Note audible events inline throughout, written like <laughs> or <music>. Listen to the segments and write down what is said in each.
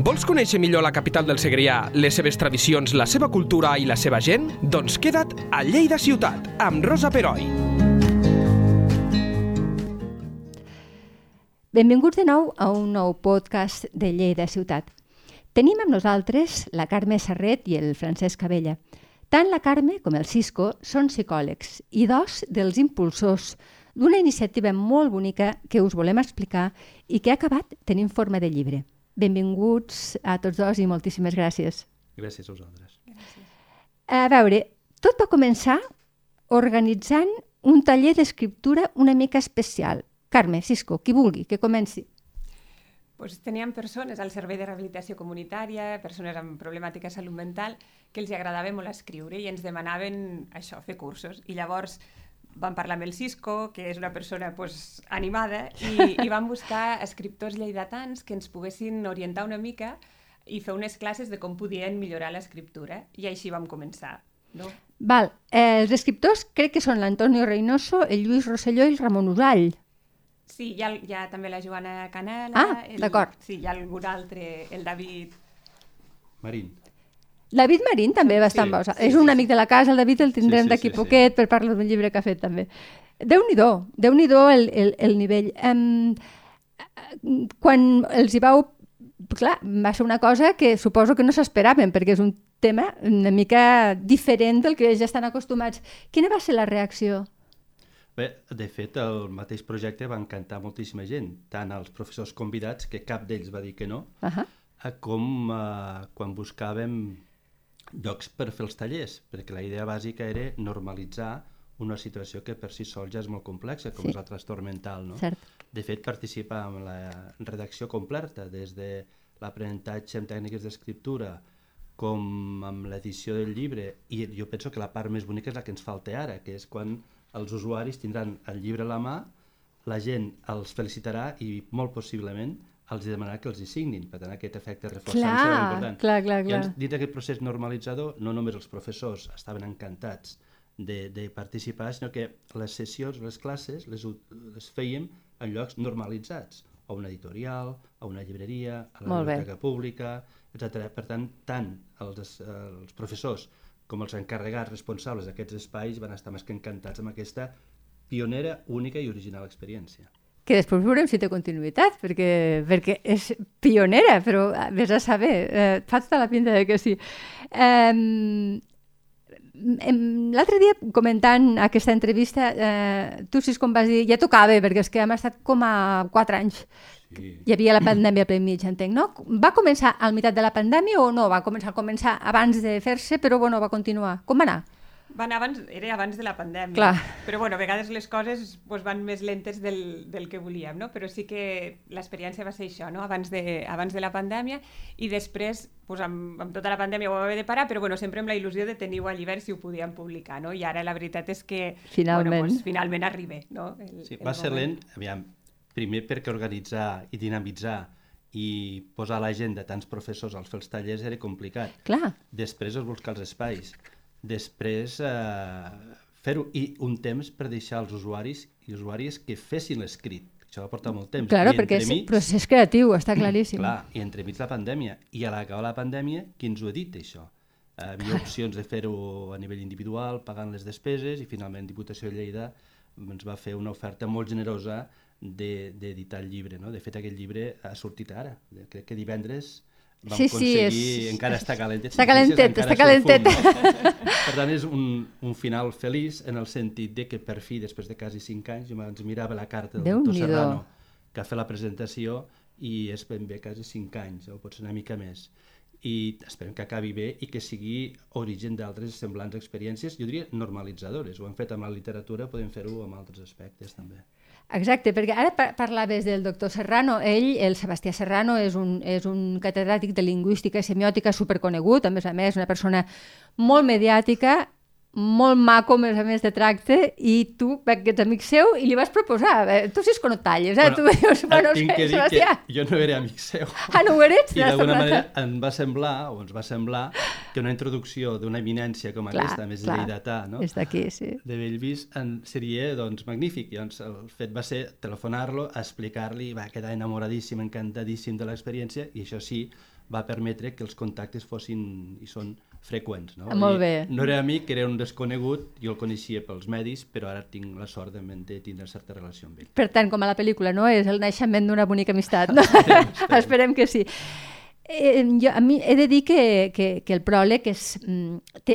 Vols conèixer millor la capital del Segrià, les seves tradicions, la seva cultura i la seva gent? Doncs queda't a Lleida Ciutat, amb Rosa Peroi. Benvinguts de nou a un nou podcast de Lleida Ciutat. Tenim amb nosaltres la Carme Serret i el Francesc Cabella. Tant la Carme com el Cisco són psicòlegs i dos dels impulsors d'una iniciativa molt bonica que us volem explicar i que ha acabat tenint forma de llibre. Benvinguts a tots dos i moltíssimes gràcies. Gràcies a vosaltres. Gràcies. A veure, tot va començar organitzant un taller d'escriptura una mica especial. Carme, Cisco, qui vulgui, que comenci. Pues teníem persones al servei de rehabilitació comunitària, persones amb problemàtica de salut mental, que els agradava molt escriure i ens demanaven això, fer cursos. I llavors vam parlar amb el Cisco, que és una persona pues, animada, i, <laughs> i vam buscar escriptors lleidatans que ens poguessin orientar una mica i fer unes classes de com podien millorar l'escriptura. I així vam començar. No? Val. Eh, els escriptors crec que són l'Antonio Reynoso, el Lluís Rosselló i el Ramon Usall. Sí, hi ha, hi ha també la Joana Canela. Ah, d'acord. Sí, hi ha algun altre, el David... Marín. David Marín també va estar sí, amb vos. Sí, és un amic de la casa, el David el tindrem sí, sí, d'aquí sí, poquet sí. per parlar d'un llibre que ha fet també. Déu-n'hi-do, déu nhi déu el, el, el nivell. Um, quan els hi vau... Clar, va ser una cosa que suposo que no s'esperaven, perquè és un tema una mica diferent del que ja estan acostumats. Quina va ser la reacció? Bé, de fet, el mateix projecte va encantar moltíssima gent, tant els professors convidats, que cap d'ells va dir que no, uh -huh. com uh, quan buscàvem llocs per fer els tallers, perquè la idea bàsica era normalitzar una situació que per si sol ja és molt complexa, com sí. és el trastorn mental. No? Cert. De fet, participar en la redacció completa, des de l'aprenentatge en tècniques d'escriptura, com amb l'edició del llibre, i jo penso que la part més bonica és la que ens falta ara, que és quan els usuaris tindran el llibre a la mà, la gent els felicitarà i molt possiblement els demanarà que els hi signin. Per tant, aquest efecte reforçant clar, serà important. Clar, clar, clar. I dins d'aquest procés normalitzador, no només els professors estaven encantats de, de participar, sinó que les sessions, les classes, les, les fèiem en llocs normalitzats, a una editorial, a una llibreria, a la biblioteca pública, etc. Per tant, tant els, els professors com els encarregats responsables d'aquests espais van estar més que encantats amb aquesta pionera, única i original experiència que després veurem si té continuïtat, perquè, perquè és pionera, però vés a saber, eh, fa tota la pinta de que sí. Eh, L'altre dia, comentant aquesta entrevista, eh, tu sis com vas dir, ja tocava, perquè és que hem estat com a quatre anys. Sí. Hi havia la pandèmia per mig, entenc, no? Va començar al meitat de la pandèmia o no? Va començar a començar abans de fer-se, però bueno, va continuar. Com va anar? Va anar abans, era abans de la pandèmia. Clar. Però bueno, a vegades les coses pues, van més lentes del, del que volíem, no? Però sí que l'experiència va ser això, no? Abans de, abans de la pandèmia i després, pues, amb, amb tota la pandèmia ho vam haver de parar, però bueno, sempre amb la il·lusió de tenir-ho a llibert si ho podíem publicar, no? I ara la veritat és que finalment, bueno, pues, finalment arriba, no? El, sí, va el ser lent, aviam, primer perquè organitzar i dinamitzar i posar a l'agenda tants professors als fer els tallers era complicat. Clar. Després és buscar els espais després eh, fer-ho i un temps per deixar els usuaris i usuàries que fessin l'escrit això va portar molt temps. Claro, perquè és mig, procés creatiu, està claríssim. Clar, i entremig la pandèmia. I a l'acabar la pandèmia, qui ens ho ha dit, això? Hi havia opcions de fer-ho a nivell individual, pagant les despeses, i finalment Diputació de Lleida ens va fer una oferta molt generosa d'editar de, el llibre. No? De fet, aquest llibre ha sortit ara. Crec que divendres vam sí, aconseguir, sí, és, encara està calentet. Està calentet, està calentet. <laughs> per tant, és un, un final feliç en el sentit de que per fi, després de quasi cinc anys, jo ens mirava la carta del Déu doctor Serrano que ha fet la presentació i és ben bé quasi cinc anys, o potser una mica més. I esperem que acabi bé i que sigui origen d'altres semblants experiències, jo diria normalitzadores. Ho hem fet amb la literatura, podem fer-ho amb altres aspectes també. Exacte, perquè ara parlaves del doctor Serrano. Ell, el Sebastià Serrano, és un, és un catedràtic de lingüística i semiòtica superconegut, a més a més, una persona molt mediàtica, molt maco, a més a més, de tracte, i tu, que ets amic seu, i li vas proposar. Eh, tu sí és que no talles, eh? Bueno, tu dius, bueno, tinc que <laughs> Sebastià. que jo no era amic seu. Ah, no ho eres? I d'alguna manera em va semblar, o ens va semblar, que una introducció d'una eminència com Clar, aquesta, més clar. lleidatà, no? És d'aquí, sí. de Bellvis en, seria doncs, magnífic. Llavors, el fet va ser telefonar-lo, explicar-li, va quedar enamoradíssim, encantadíssim de l'experiència i això sí, va permetre que els contactes fossin i són freqüents. No? Molt I bé. No era amic, era un desconegut, jo el coneixia pels medis, però ara tinc la sort de, de tindre certa relació amb ell. Per tant, com a la pel·lícula, no? És el naixement d'una bonica amistat. <laughs> No? Esperem, esperem. Esperem que sí. Eh, jo, a mi he de dir que, que, que el pròleg és, mm, té,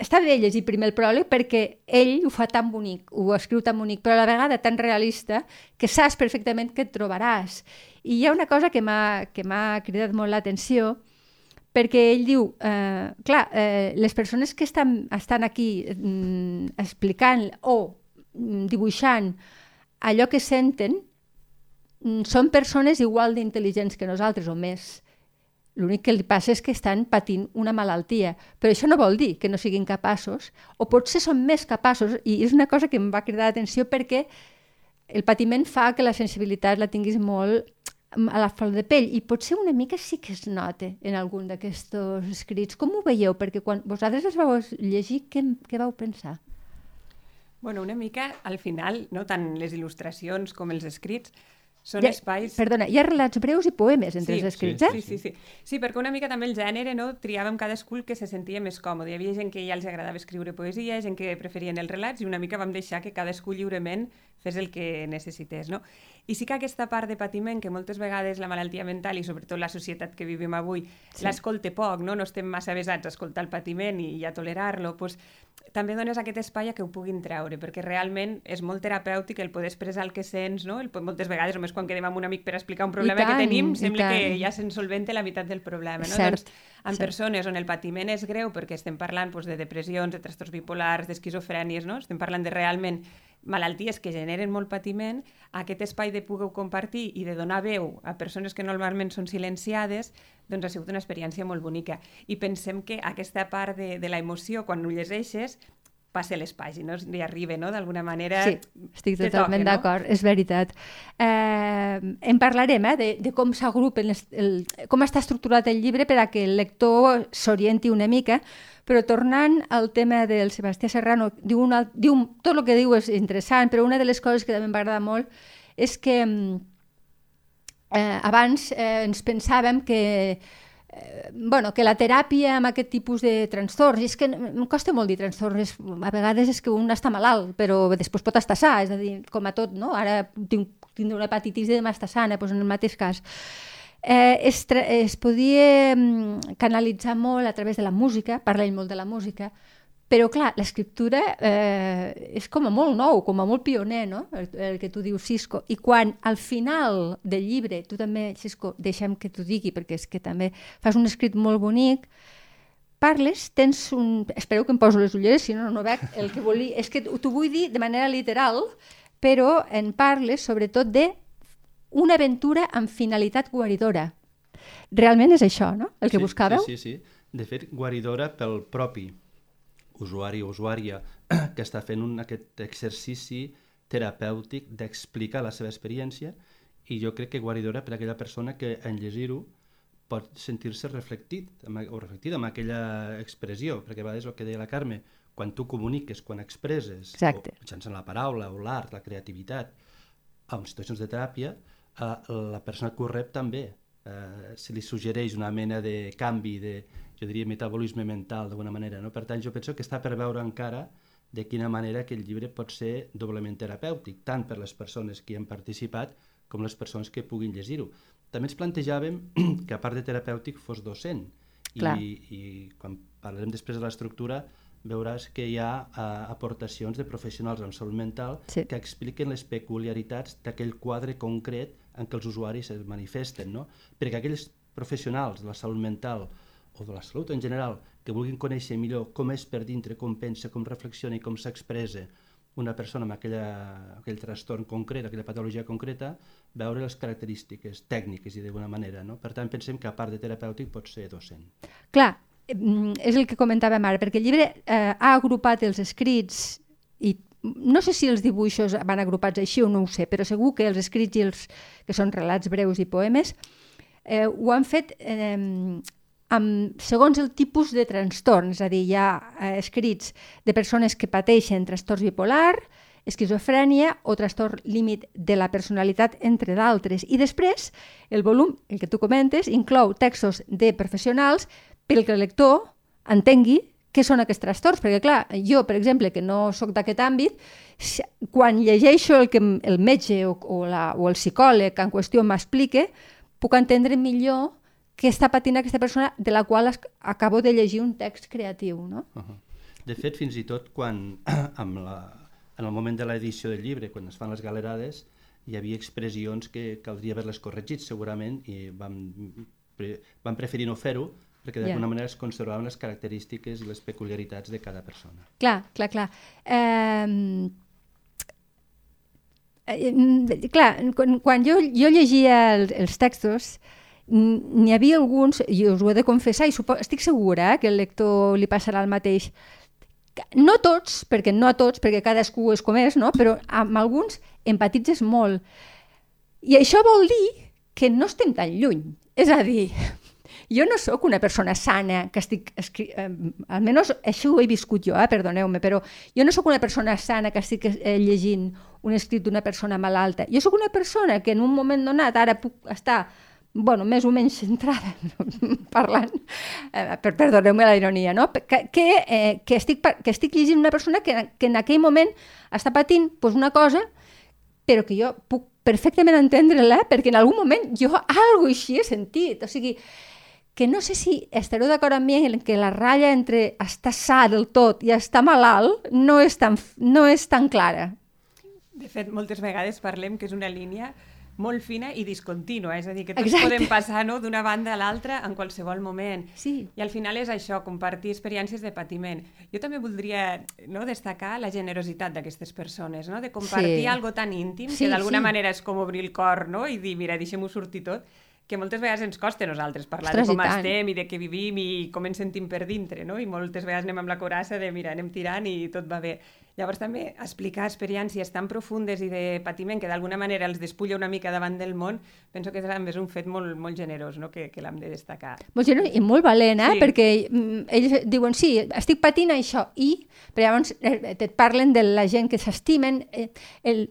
està bé llegir primer el pròleg perquè ell ho fa tan bonic, ho escriu tan bonic, però a la vegada tan realista que saps perfectament què et trobaràs. I hi ha una cosa que m'ha que m'ha cridat molt l'atenció, perquè ell diu, eh, clar, eh, les persones que estan, estan aquí mm, explicant o mm, dibuixant allò que senten mm, són persones igual d'intel·ligents que nosaltres o més. L'únic que li passa és que estan patint una malaltia, però això no vol dir que no siguin capaços, o potser són més capaços, i és una cosa que em va cridar l'atenció perquè el patiment fa que la sensibilitat la tinguis molt a la flor de pell, i potser una mica sí que es nota en algun d'aquests escrits. Com ho veieu? Perquè quan vosaltres els vau llegir, què, què vau pensar? Bueno, una mica, al final, no tant les il·lustracions com els escrits, són Ja- espais... Perdona, hi ha relats breus i poemes entre els escrits, eh? Sí, sí, sí. Sí, perquè una mica també el gènere, no? triàvem cadascú el que se sentia més còmode. Hi havia gent que ja els agradava escriure poesia, gent que preferien els relats, i una mica vam deixar que cadascú lliurement fes el que necessités, no? I sí que aquesta part de patiment, que moltes vegades la malaltia mental i sobretot la societat que vivim avui sí. l'escolte poc, no? no estem massa avesats a escoltar el patiment i, i a tolerar-lo, doncs, també dones aquest espai a que ho puguin treure, perquè realment és molt terapèutic el poder expressar el que sents, no? El, moltes vegades només quan quedem amb un amic per explicar un problema tant, que tenim, sembla que ja se'n solventa la meitat del problema. No? Cert, doncs, en cert. persones on el patiment és greu, perquè estem parlant doncs, de depressions, de trastorns bipolars, d'esquizofrènies, no? estem parlant de realment malalties que generen molt patiment, aquest espai de poder compartir i de donar veu a persones que normalment són silenciades, doncs ha sigut una experiència molt bonica. I pensem que aquesta part de, de la emoció, quan ho llegeixes, passa les pàgines i arriba, no? D'alguna manera... Sí, estic totalment toca, no? d'acord, és veritat. Eh, en parlarem, eh, de, de com s'agrupen, com està estructurat el llibre per a que el lector s'orienti una mica, però tornant al tema del Sebastià Serrano, diu, una, diu tot el que diu és interessant, però una de les coses que també em va agradar molt és que mm, eh, abans eh, ens pensàvem que bueno, que la teràpia amb aquest tipus de trastorns, és que em costa molt dir trastorns, a vegades és que un està malalt, però després pot estar sa, és a dir, com a tot, no? Ara tinc, tinc una hepatitis i demà està sana, doncs en el mateix cas. Eh, es, es podia mm, canalitzar molt a través de la música, parla ell molt de la música, però clar, l'escriptura eh, és com a molt nou, com a molt pioner, no? El, el que tu dius, Cisco. I quan al final del llibre, tu també, Cisco, deixem que t'ho digui, perquè és que també fas un escrit molt bonic, parles, tens un... Espero que em poso les ulleres, si no, no veig el que volia... És que t'ho vull dir de manera literal, però en parles sobretot de una aventura amb finalitat guaridora. Realment és això, no? El que sí, buscàveu? Sí, sí, sí. De fet, guaridora pel propi usuari o usuària <clears throat> que està fent un, aquest exercici terapèutic d'explicar la seva experiència i jo crec que guaridora per a aquella persona que en llegir-ho pot sentir-se reflectit o reflectida amb aquella expressió, perquè a vegades el que deia la Carme, quan tu comuniques, quan expresses, Exacte. o mitjançant la paraula o l'art, la creativitat, en situacions de teràpia, eh, la persona que ho rep també eh, se li suggereix una mena de canvi, de, jo diria, metabolisme mental, d'alguna manera. No? Per tant, jo penso que està per veure encara de quina manera aquest llibre pot ser doblement terapèutic, tant per les persones que hi han participat com les persones que puguin llegir-ho. També ens plantejàvem <clears throat> que, a part de terapèutic, fos docent. Clar. I, I quan parlarem després de l'estructura, veuràs que hi ha eh, aportacions de professionals en salut mental Sí. que expliquen les peculiaritats d'aquell quadre concret en què els usuaris es manifesten, no? Perquè aquells professionals de la salut mental o de la salut en general que vulguin conèixer millor com és per dintre, com pensa, com reflexiona i com s'expressa una persona amb aquella, aquell trastorn concret, aquella patologia concreta, veure les característiques tècniques i d'alguna manera. No? Per tant, pensem que a part de terapèutic pot ser docent. Clar, mm, és el que comentàvem ara, perquè el llibre eh, ha agrupat els escrits i no sé si els dibuixos van agrupats així o no ho sé, però segur que els escrits i els que són relats breus i poemes eh, ho han fet eh, amb, segons el tipus de trastorn, és a dir, hi ha eh, escrits de persones que pateixen trastorns bipolar, esquizofrènia o trastorn límit de la personalitat, entre d'altres. I després, el volum, el que tu comentes, inclou textos de professionals pel que el lector entengui què són aquests trastorns, perquè clar, jo, per exemple, que no sóc d'aquest àmbit, quan llegeixo el que el metge o, o, la, o el psicòleg en qüestió m'explica, puc entendre millor què està patint aquesta persona de la qual acabo de llegir un text creatiu. No? Uh -huh. De fet, fins i tot quan <clears throat> amb la, en el moment de l'edició del llibre, quan es fan les galerades, hi havia expressions que caldria haver-les corregit segurament i vam, pre, vam preferir no fer-ho perquè d'alguna yeah. manera es conservaven les característiques i les peculiaritats de cada persona. Clar, clar, clar. Eh, eh, clar, quan, quan jo, jo llegia els, els textos, n'hi havia alguns, i us ho he de confessar, i supo, estic segura eh, que el lector li passarà el mateix, no tots, perquè no a tots, perquè cadascú és com és, no? però amb alguns empatitzes molt. I això vol dir que no estem tan lluny. És a dir, jo no sóc una persona sana que estic... Escri... Eh, almenys això ho he viscut jo, eh, perdoneu-me, però jo no sóc una persona sana que estic eh, llegint un escrit d'una persona malalta. Jo sóc una persona que en un moment donat ara puc estar bueno, més o menys centrada, <laughs> parlant, eh, per, perdoneu-me la ironia, no? que, que, eh, que, estic, que estic llegint una persona que, que en aquell moment està patint pues, una cosa, però que jo puc perfectament entendre-la, perquè en algun moment jo algo així he sentit. O sigui, que no sé si estareu d'acord amb mi en que la ratlla entre estar sa del tot i estar malalt no és tan, no és tan clara. De fet, moltes vegades parlem que és una línia molt fina i discontínua, és a dir, que tots Exacte. podem passar no, d'una banda a l'altra en qualsevol moment. Sí. I al final és això, compartir experiències de patiment. Jo també voldria no, destacar la generositat d'aquestes persones, no? de compartir sí. algo tan íntim, sí, que d'alguna sí. manera és com obrir el cor no? i dir, mira, deixem-ho sortir tot, que moltes vegades ens costa a nosaltres parlar Ostres, de com estem i de què vivim i com ens sentim per dintre, no? I moltes vegades anem amb la corassa de, mira, anem tirant i tot va bé. Llavors també explicar experiències tan profundes i de patiment que d'alguna manera els despulla una mica davant del món, penso que és un fet molt, molt generós no? que, que l'hem de destacar. Molt generós i molt valent, eh? Sí. perquè mm, ells diuen, sí, estic patint això, i però llavors eh, et parlen de la gent que s'estimen, eh, el,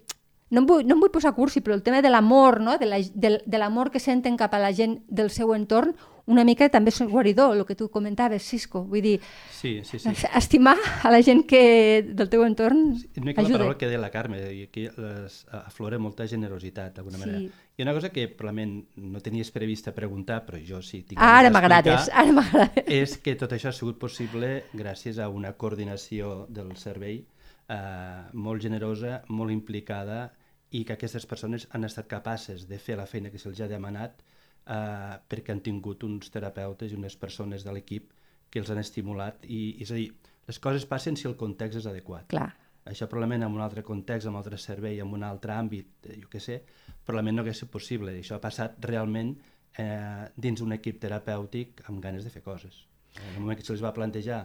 no em vull, no em vull posar cursi, però el tema de l'amor, no? de l'amor que senten cap a la gent del seu entorn, una mica també és guaridor, el que tu comentaves, Cisco. Vull dir, sí, sí, sí. estimar a la gent que del teu entorn sí, una mica ajuda. la paraula que deia la Carme, i aquí les, aflora molta generositat, d'alguna sí. manera. I una cosa que probablement no tenies prevista preguntar, però jo sí tinc ara m'agrades, ara m'agrades. És que tot això ha sigut possible gràcies a una coordinació del servei eh, molt generosa, molt implicada, i que aquestes persones han estat capaces de fer la feina que se'ls ha demanat eh, perquè han tingut uns terapeutes i unes persones de l'equip que els han estimulat i, és a dir, les coses passen si el context és adequat. Clar. Això probablement en un altre context, en un altre servei, en un altre àmbit, eh, jo què sé, probablement no hauria sigut possible. I això ha passat realment eh, dins un equip terapèutic amb ganes de fer coses. En el moment que se'ls va plantejar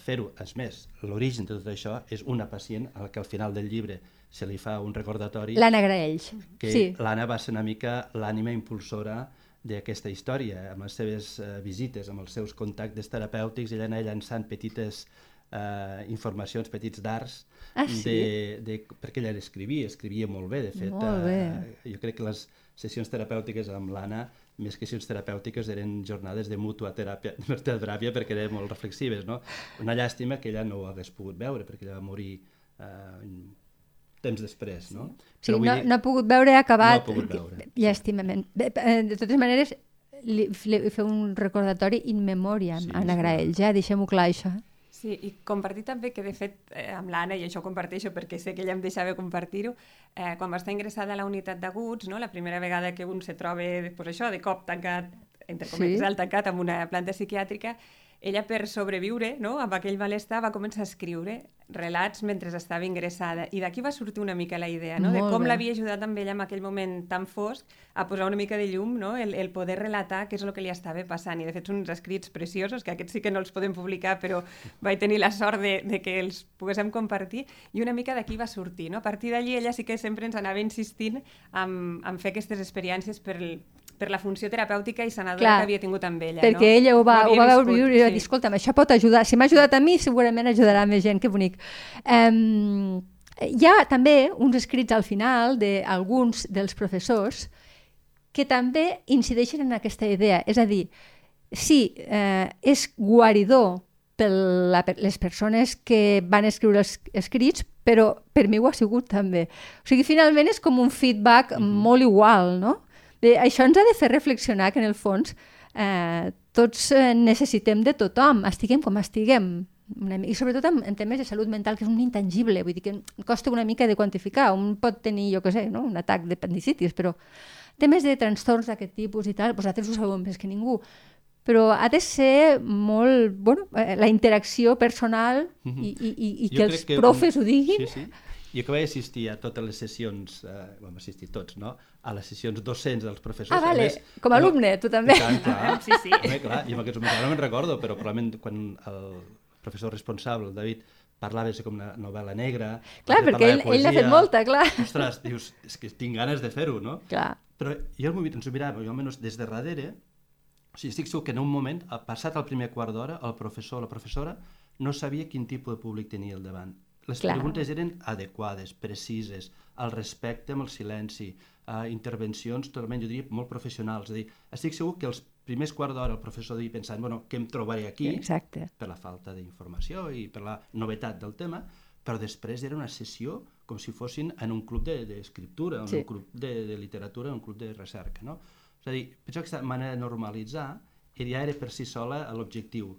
fer-ho, és més, l'origen de tot això és una pacient a la que al final del llibre se li fa un recordatori... L'Anna Graells. Que sí. l'Anna va ser una mica l'ànima impulsora d'aquesta història, amb les seves uh, visites, amb els seus contactes terapèutics, ella anava llançant petites uh, informacions, petits darts, ah, sí? de, de, perquè ella escrivia, escrivia molt bé, de fet. Molt bé. Uh, jo crec que les sessions terapèutiques amb l'Anna, més que sessions terapèutiques, eren jornades de mútua teràpia, <laughs> teràpia perquè eren molt reflexives, no? Una llàstima que ella no ho hagués pogut veure, perquè ella va morir uh, temps després, no? Sí, Però no, dir... no ha pogut veure acabat, no ha pogut veure. llàstimament. De, eh, de totes maneres, li, li fer un recordatori in memòria sí, a Anna Graells, ja, deixem-ho clar, això. Sí, i compartir també que, de fet, eh, amb l'Anna, i això ho comparteixo perquè sé que ella em deixava compartir-ho, eh, quan va estar ingressada a la unitat d'aguts, no, la primera vegada que un se troba, pues això, de cop tancat, entre cometes, sí. tancat amb una planta psiquiàtrica, ella per sobreviure no, amb aquell malestar va començar a escriure relats mentre estava ingressada i d'aquí va sortir una mica la idea no? de com l'havia ajudat amb ella en aquell moment tan fosc a posar una mica de llum no? el, el poder relatar què és el que li estava passant i de fet són uns escrits preciosos que aquests sí que no els podem publicar però vaig tenir la sort de, de que els poguéssim compartir i una mica d'aquí va sortir no? a partir d'allí ella sí que sempre ens anava insistint en, en fer aquestes experiències per, per la funció terapèutica i sanadora Clar, que havia tingut amb ella. Perquè no? ella ho va, ho, ho va veure viure i va dir, escolta'm, això pot ajudar. Si m'ha ajudat a mi, segurament ajudarà més gent. Que bonic. Um, hi ha també uns escrits al final d'alguns dels professors que també incideixen en aquesta idea. És a dir, sí, eh, és guaridor per, la, per les persones que van escriure els escrits, però per mi ho ha sigut també. O sigui, finalment és com un feedback mm -hmm. molt igual, no? Bé, això ens ha de fer reflexionar que en el fons eh, tots eh, necessitem de tothom, estiguem com estiguem. Una, I sobretot en, en temes de salut mental, que és un intangible, vull dir que costa una mica de quantificar. Un pot tenir, jo què sé, no? un atac d'apendicitis, però temes de trastorns d'aquest tipus i tal, vosaltres ho sabeu més que ningú però ha de ser molt, bueno, eh, la interacció personal mm -hmm. i, i, i que els que profes un... ho diguin. Sí, sí. Jo que vaig assistir a totes les sessions, eh, vam assistir tots, no? A les sessions docents dels professors. Ah, vale, més, com a alumne, tu també. Tant, clar, sí, sí. Home, clar, i en aquests moments ara no me'n recordo, però probablement quan el professor responsable, el David, parlava de com una novel·la negra... Clar, perquè ell, ell n'ha fet molta, clar. Ostres, dius, és que tinc ganes de fer-ho, no? Clar. Però jo ens ho mirava, jo almenys des de darrere, o sigui, estic segur que en un moment, passat el primer quart d'hora, el professor o la professora no sabia quin tipus de públic tenia al davant les Clar. preguntes eren adequades, precises, al respecte amb el silenci, uh, intervencions totalment, jo diria, molt professionals. És a dir, estic segur que els primers quarts d'hora el professor devia pensar, bueno, què em trobaré aquí? Exacte. Per la falta d'informació i per la novetat del tema, però després era una sessió com si fossin en un club d'escriptura, de, en sí. un club de, de literatura, en un club de recerca. No? És a dir, penso que aquesta manera de normalitzar ja era per si sola l'objectiu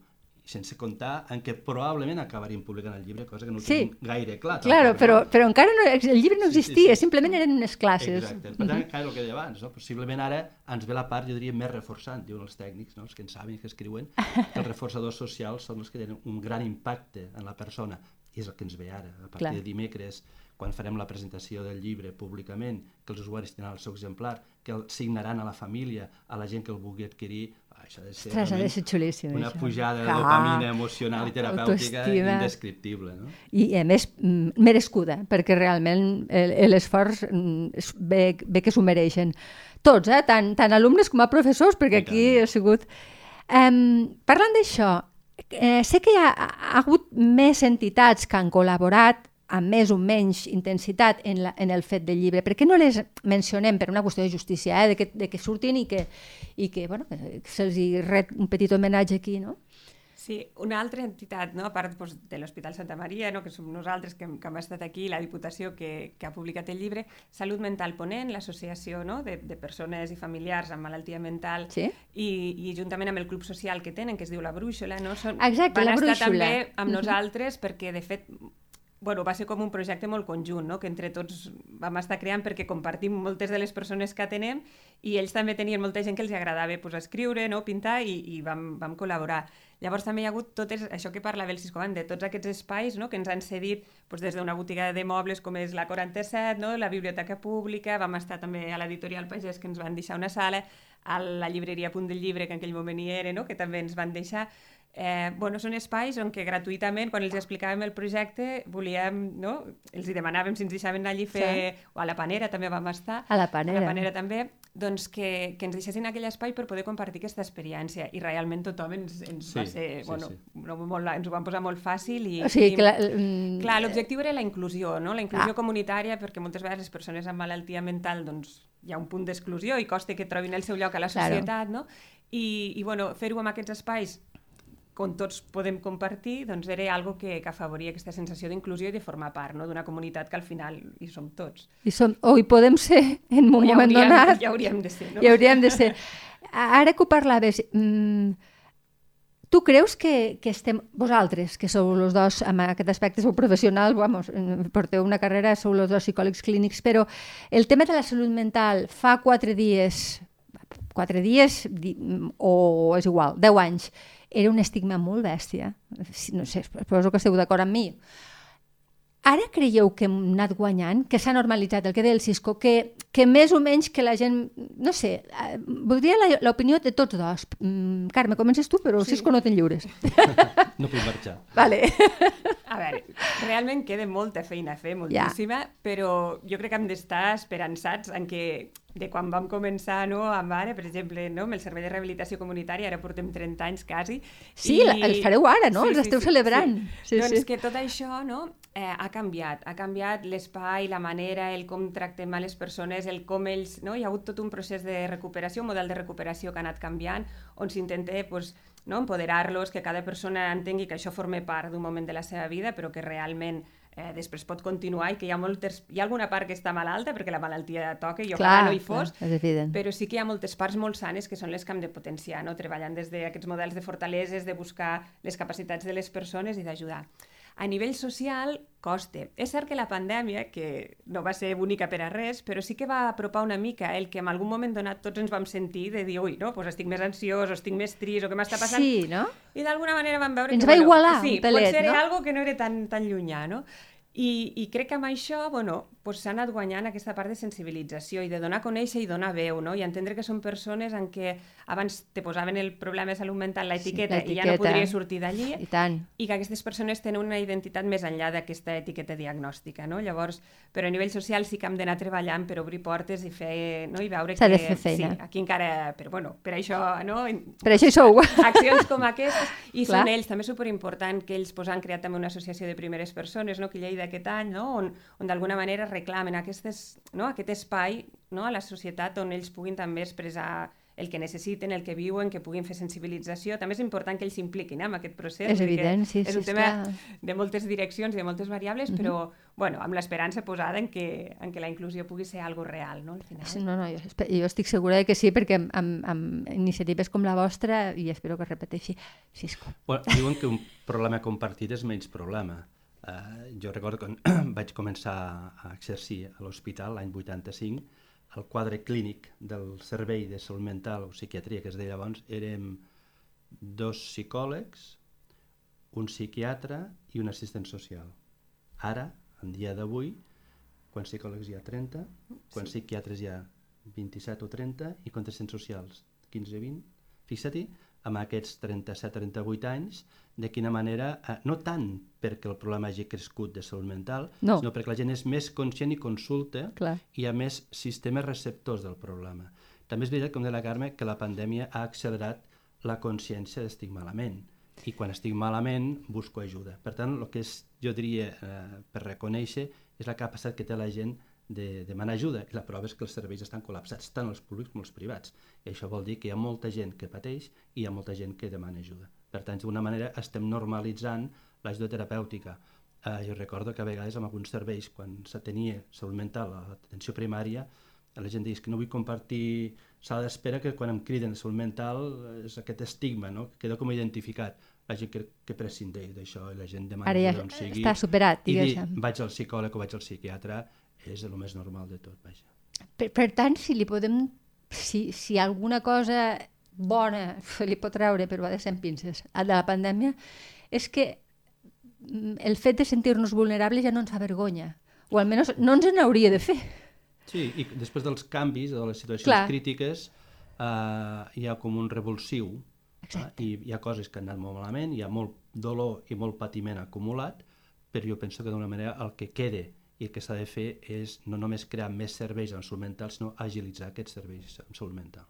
sense comptar en què probablement acabaríem publicant el llibre, cosa que no sí. tenim gaire clar. Claro, però, però encara no, el llibre no existia, sí, sí, sí. simplement eren unes classes. Exacte. Per tant, encara el que deia abans, no? possiblement ara ens ve la part, jo diria, més reforçant, diuen els tècnics, no? els que en saben, que escriuen, que els <laughs> reforçadors socials són els que tenen un gran impacte en la persona, i és el que ens ve ara. A partir Clar. de dimecres, quan farem la presentació del llibre públicament, que els usuaris tindran el seu exemplar, que el signaran a la família, a la gent que el vulgui adquirir, això ha de ser, Ostres, ha de ser xulíssim, una això. pujada de dopamina emocional i terapèutica Autoestima. indescriptible. No? I, a més, mm, merescuda, perquè realment l'esforç mm, ve, ve que s'ho mereixen. Tots, eh? tant, tant alumnes com a professors, perquè aquí ha sigut... Um, parlant d'això, eh, sé que hi ha, ha hagut més entitats que han col·laborat amb més o menys intensitat en, la, en el fet del llibre. Per què no les mencionem per una qüestió de justícia, eh? de, que, de que surtin i que, i que, bueno, que se'ls ret un petit homenatge aquí, no? Sí, una altra entitat, no? a part doncs, de l'Hospital Santa Maria, no? que som nosaltres que, que hem estat aquí, la Diputació que, que ha publicat el llibre, Salut Mental Ponent, l'associació no? de, de persones i familiars amb malaltia mental, sí? i, i juntament amb el club social que tenen, que es diu La Brúixola, no? Són, Exacte, van la estar Brúixola. també amb nosaltres perquè, de fet, bueno, va ser com un projecte molt conjunt, no? que entre tots vam estar creant perquè compartim moltes de les persones que atenem i ells també tenien molta gent que els agradava pues, escriure, no? pintar i, i vam, vam col·laborar. Llavors també hi ha hagut tot això que parlava el Ciscoban, de tots aquests espais no? que ens han cedit pues, des d'una botiga de mobles com és la 47, no? la Biblioteca Pública, vam estar també a l'editorial Pagès que ens van deixar una sala, a la llibreria Punt del Llibre, que en aquell moment hi era, no? que també ens van deixar Eh, bueno, són espais on que gratuïtament, quan els explicàvem el projecte, volíem, no? els hi demanàvem si ens deixaven anar allí fer, sí. o a la Panera també vam estar, a la Panera, a la Panera també, doncs que, que ens deixessin aquell espai per poder compartir aquesta experiència i realment tothom ens, ens sí, va ser, sí, bueno, sí. No, molt, ens ho van posar molt fàcil i, o sigui, i clar, mm, clar l'objectiu era la inclusió, no? la inclusió ah. comunitària perquè moltes vegades les persones amb malaltia mental doncs, hi ha un punt d'exclusió i costa que trobin el seu lloc a la societat, claro. no? I, i bueno, fer-ho amb aquests espais on tots podem compartir, doncs era algo que, que afavoria aquesta sensació d'inclusió i de formar part no? d'una comunitat que al final hi som tots. I som, o hi podem ser en un ja moment hauríem, donat. Ja hauríem de ser, no? Ja hauríem de ser. Ara que ho parlaves, mmm, tu creus que, que estem, vosaltres, que sou els dos, en aquest aspecte sou professional, vamos, porteu una carrera, sou els dos psicòlegs clínics, però el tema de la salut mental fa quatre dies 4 dies di, o és igual, 10 anys, era un estigma molt bèstia. No sé, suposo que esteu d'acord amb mi. Ara creieu que hem anat guanyant, que s'ha normalitzat el que deia el Cisco, que, que més o menys que la gent... No sé, eh, voldria l'opinió de tots dos. Mm, Carme, comences tu, però el sí. Cisco no te'n lliures. <laughs> No puc marxar. Vale. <laughs> A veure, realment queda molta feina a fer, moltíssima, ja. però jo crec que hem d'estar esperançats en que de quan vam començar no, amb ara, per exemple, no, amb el servei de rehabilitació comunitària, ara portem 30 anys quasi. Sí, i... el fareu ara, no? Sí, els esteu sí, celebrant. Sí. Sí, doncs sí. que tot això no, eh, ha canviat. Ha canviat l'espai, la manera, el com tractem a les persones, el com ells... No? Hi ha hagut tot un procés de recuperació, un model de recuperació que ha anat canviant, on s'intenta pues, no, empoderar-los, que cada persona entengui que això forma part d'un moment de la seva vida, però que realment eh, després pot continuar i que hi ha, moltes, hi ha alguna part que està malalta perquè la malaltia toca i ojalà no hi fos, clar, però sí que hi ha moltes parts molt sanes que són les que hem de potenciar, no? treballant des d'aquests models de fortaleses, de buscar les capacitats de les persones i d'ajudar. A nivell social, costa. És cert que la pandèmia, que no va ser única per a res, però sí que va apropar una mica el que en algun moment donat tots ens vam sentir de dir, ui, no, pues estic més ansiós, o estic més trist, o què m'està passant? Sí, no? I d'alguna manera vam veure ens que... va bueno, igualar sí, un pelet, pot ser no? algo que no era tan, tan llunyà, no? I, I crec que amb això, bueno, pues s'ha anat guanyant aquesta part de sensibilització i de donar a conèixer i donar veu, no? I entendre que són persones en què abans te posaven el problema de salut mental, l'etiqueta, sí, i ja no podria sortir d'allí. I tant. I que aquestes persones tenen una identitat més enllà d'aquesta etiqueta diagnòstica, no? Llavors, però a nivell social sí que hem d'anar treballant per obrir portes i fer, no? I veure que... fer feina. Sí, aquí encara... Però bueno, per això, no? Per això hi sou. Accions com aquestes. I <laughs> Clar. són ells, també superimportant que ells pues, han creat també una associació de primeres persones, no? Que Lleida aquest any, no? On, on d'alguna manera reclamen aquestes, no? aquest espai no? a la societat on ells puguin també expressar el que necessiten, el que viuen, que puguin fer sensibilització. També és important que ells s'impliquin eh, en aquest procés. És evident, sí, És sí, un tema esclar. de moltes direccions i de moltes variables, però bueno, amb l'esperança posada en que, en que la inclusió pugui ser algo real, no? Al final. Sí, no, no, jo, jo estic segura de que sí, perquè amb, amb, amb iniciatives com la vostra, i espero que es repeteixi, Cisco. Bueno, diuen que un problema compartit és menys problema. Uh, jo recordo quan <clears throat> vaig començar a exercir a l'hospital l'any 85, el quadre clínic del servei de salut mental o psiquiatria que es deia abans érem dos psicòlegs, un psiquiatre i un assistent social. Ara, en dia d'avui, quants psicòlegs hi ha? 30? Quants sí. psiquiatres hi ha? 27 o 30? I quants assistents socials? 15 20? Fixa-t'hi, amb aquests 37-38 anys, de quina manera, eh, no tant perquè el problema hagi crescut de salut mental, No. sinó perquè la gent és més conscient i consulta Clar. i hi ha més sistemes receptors del problema. També és veritat, com deia la Carme, que la pandèmia ha accelerat la consciència d'estic malament i quan estic malament busco ajuda. Per tant, el que és, jo diria, eh, per reconèixer és la capacitat que té la gent de demanar ajuda. I la prova és que els serveis estan col·lapsats tant els públics com els privats. I això vol dir que hi ha molta gent que pateix i hi ha molta gent que demana ajuda. Per tant d'una manera estem normalitzant l'ajuda terapèutica. Eh, jo recordo que a vegades en alguns serveis quan s'atenia salut mental a l'atenció primària la gent diu que no vull compartir sala d'espera que quan em criden de salut mental eh, és aquest estigma no? que queda com identificat. La gent que, que prescindeix d'això i la gent demana Ara ja ajuda on sigui. està superat, i dir diguéssim. vaig al psicòleg o vaig al psiquiatre és el més normal de tot, vaja. Per, per tant, si li podem... Si, si alguna cosa bona se li pot treure, però ha de ser pinces, de la pandèmia, és que mm, el fet de sentir-nos vulnerables ja no ens fa vergonya. O almenys no ens n'hauria de fer. Sí, i després dels canvis, de les situacions Clar. crítiques, eh, hi ha com un revulsiu, eh, i hi ha coses que han anat molt malament, hi ha molt dolor i molt patiment acumulat, però jo penso que d'una manera el que quede i el que s'ha de fer és no només crear més serveis en salut mental, sinó agilitzar aquests serveis en salut mental.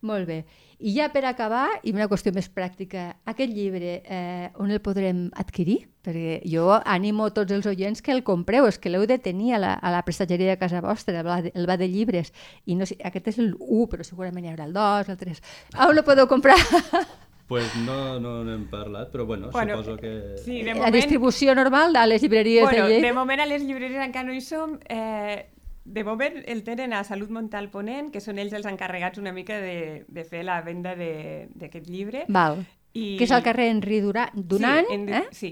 Molt bé. I ja per acabar, i una qüestió més pràctica, aquest llibre, eh, on el podrem adquirir? Perquè jo animo tots els oients que el compreu, és que l'heu de tenir a la, a la prestatgeria de casa vostra, el va de, llibres. I no sé, aquest és el 1, però segurament hi haurà el 2, el 3. On el podeu comprar? <laughs> pues no no n'hem parlat, però bueno, Bueno, suposo que... Sí, de la moment... distribució normal a les llibreries bueno, de Lleida? de moment a les llibreries encara no hi som. Eh, de moment el tenen a Salut Mental Ponent, que són ells els encarregats una mica de, de fer la venda de- d'aquest llibre. Val. I... Que és al carrer Henri Durà, Dunan, sí, en, eh? Sí,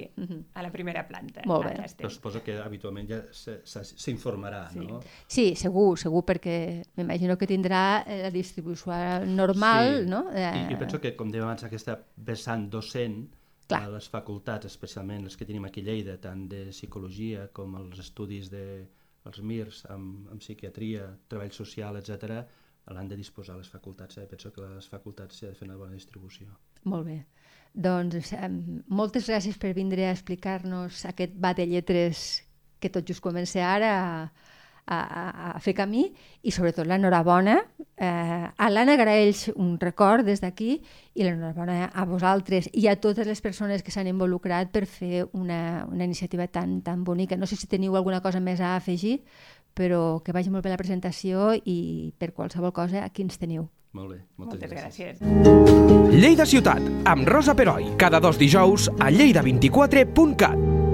a la primera planta. Molt bé. Però suposo que habitualment ja s'informarà, Sí. no? Sí, segur, segur, perquè m'imagino que tindrà eh, la distribució normal, Sí. no? I, I penso que, com dèiem abans, aquesta vessant docent Clar. a les facultats, especialment les que tenim aquí a Lleida, tant de psicologia com els estudis de els MIRS amb, amb psiquiatria, treball social, etc, l'han de disposar les facultats. Eh? Penso que les facultats s'ha de fer una bona distribució. Molt bé. Doncs eh, moltes gràcies per vindre a explicar-nos aquest bat de lletres que tot just comença ara a, a, a fer camí i sobretot l'enhorabona eh, a l'Anna Graells un record des d'aquí i l'enhorabona a vosaltres i a totes les persones que s'han involucrat per fer una, una iniciativa tan, tan bonica. No sé si teniu alguna cosa més a afegir, però que vagi molt bé la presentació i per qualsevol cosa aquí ens teniu. Molt bé, moltes, Moltes gràcies. gràcies. Lleida Ciutat, amb Rosa Peroi, cada dos dijous a lleida24.cat.